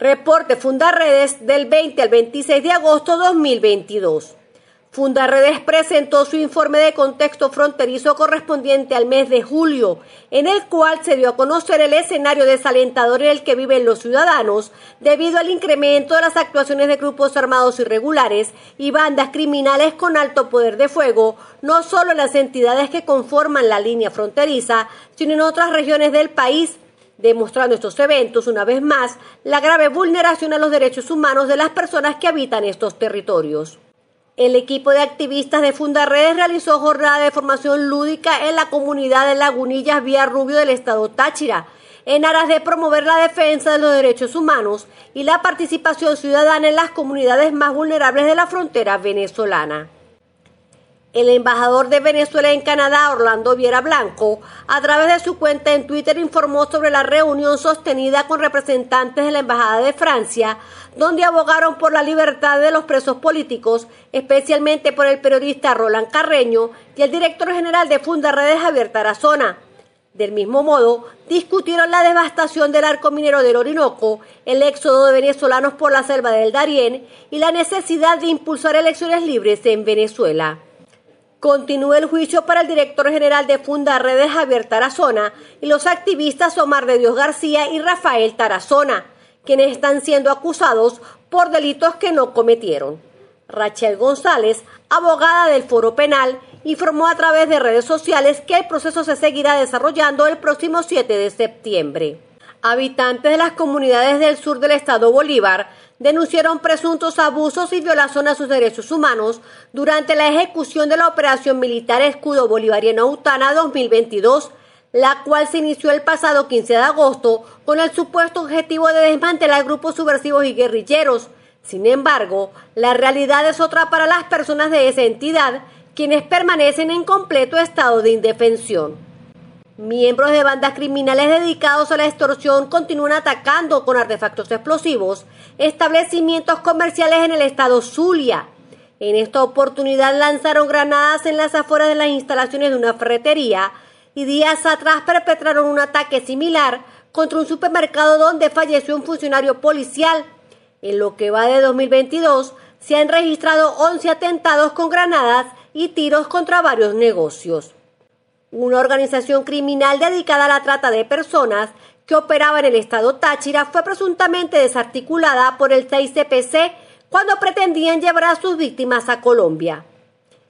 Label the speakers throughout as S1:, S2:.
S1: Reporte Fundarredes del 20 al 26 de agosto 2022. Fundarredes presentó su informe de contexto fronterizo correspondiente al mes de julio, en el cual se dio a conocer el escenario desalentador en el que viven los ciudadanos debido al incremento de las actuaciones de grupos armados irregulares y bandas criminales con alto poder de fuego, no solo en las entidades que conforman la línea fronteriza, sino en otras regiones del país demostrando estos eventos una vez más la grave vulneración a los derechos humanos de las personas que habitan estos territorios. El equipo de activistas de Fundaredes realizó jornada de formación lúdica en la comunidad de Lagunillas Vía Rubio del estado Táchira, en aras de promover la defensa de los derechos humanos y la participación ciudadana en las comunidades más vulnerables de la frontera venezolana. El embajador de Venezuela en Canadá, Orlando Viera Blanco, a través de su cuenta en Twitter informó sobre la reunión sostenida con representantes de la Embajada de Francia, donde abogaron por la libertad de los presos políticos, especialmente por el periodista Roland Carreño y el director general de Fundaredes Javier Tarazona. Del mismo modo, discutieron la devastación del arco minero del Orinoco, el éxodo de venezolanos por la selva del Darién y la necesidad de impulsar elecciones libres en Venezuela. Continúa el juicio para el director general de Funda Redes Javier Tarazona y los activistas Omar de Dios García y Rafael Tarazona, quienes están siendo acusados por delitos que no cometieron. Rachel González, abogada del Foro Penal, informó a través de redes sociales que el proceso se seguirá desarrollando el próximo 7 de septiembre. Habitantes de las comunidades del sur del estado Bolívar denunciaron presuntos abusos y violaciones a sus derechos humanos durante la ejecución de la operación militar Escudo Bolivariano Utana 2022, la cual se inició el pasado 15 de agosto con el supuesto objetivo de desmantelar grupos subversivos y guerrilleros. Sin embargo, la realidad es otra para las personas de esa entidad, quienes permanecen en completo estado de indefensión. Miembros de bandas criminales dedicados a la extorsión continúan atacando con artefactos explosivos establecimientos comerciales en el estado Zulia. En esta oportunidad lanzaron granadas en las afueras de las instalaciones de una ferretería y días atrás perpetraron un ataque similar contra un supermercado donde falleció un funcionario policial. En lo que va de 2022 se han registrado 11 atentados con granadas y tiros contra varios negocios. Una organización criminal dedicada a la trata de personas que operaba en el estado Táchira fue presuntamente desarticulada por el 6CPC cuando pretendían llevar a sus víctimas a Colombia.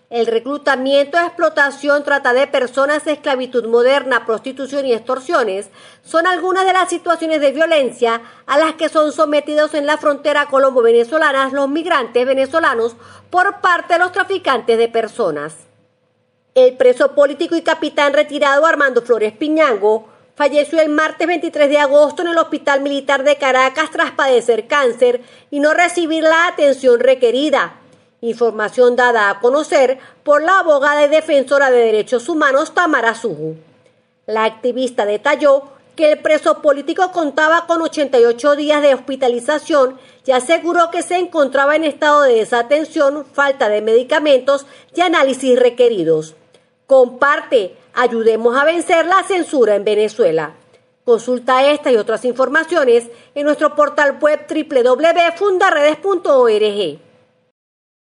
S1: El reclutamiento, explotación, trata de personas, esclavitud moderna, prostitución y extorsiones son algunas de las situaciones de violencia a las que son sometidos en la frontera colombo-venezolana los migrantes venezolanos por parte de los traficantes de personas. El preso político y capitán retirado Armando Flores Piñango falleció el martes 23 de agosto en el Hospital Militar de Caracas tras padecer cáncer y no recibir la atención requerida. Información dada a conocer por la abogada y defensora de derechos humanos Tamara Suju. La activista detalló que el preso político contaba con 88 días de hospitalización y aseguró que se encontraba en estado de desatención, falta de medicamentos y análisis requeridos. Comparte, ayudemos a vencer la censura en Venezuela. Consulta esta y otras informaciones en nuestro portal web www.fundaredes.org.